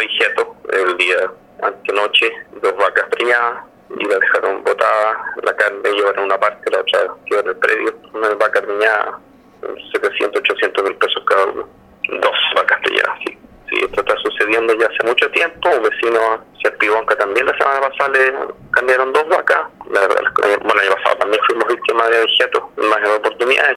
Vigeto el día antenoche, dos vacas preñadas y la dejaron botada, la carne llevaron una parte, la otra quedó en el predio, una vaca preñada, 700, 800 mil pesos cada uno, dos vacas preñadas, sí. Sí, esto está sucediendo ya hace mucho tiempo. Un vecino, Serpibonca, también la semana pasada le cambiaron dos vacas. La verdad, bueno, el año pasado también fuimos víctimas de objetos en más oportunidades.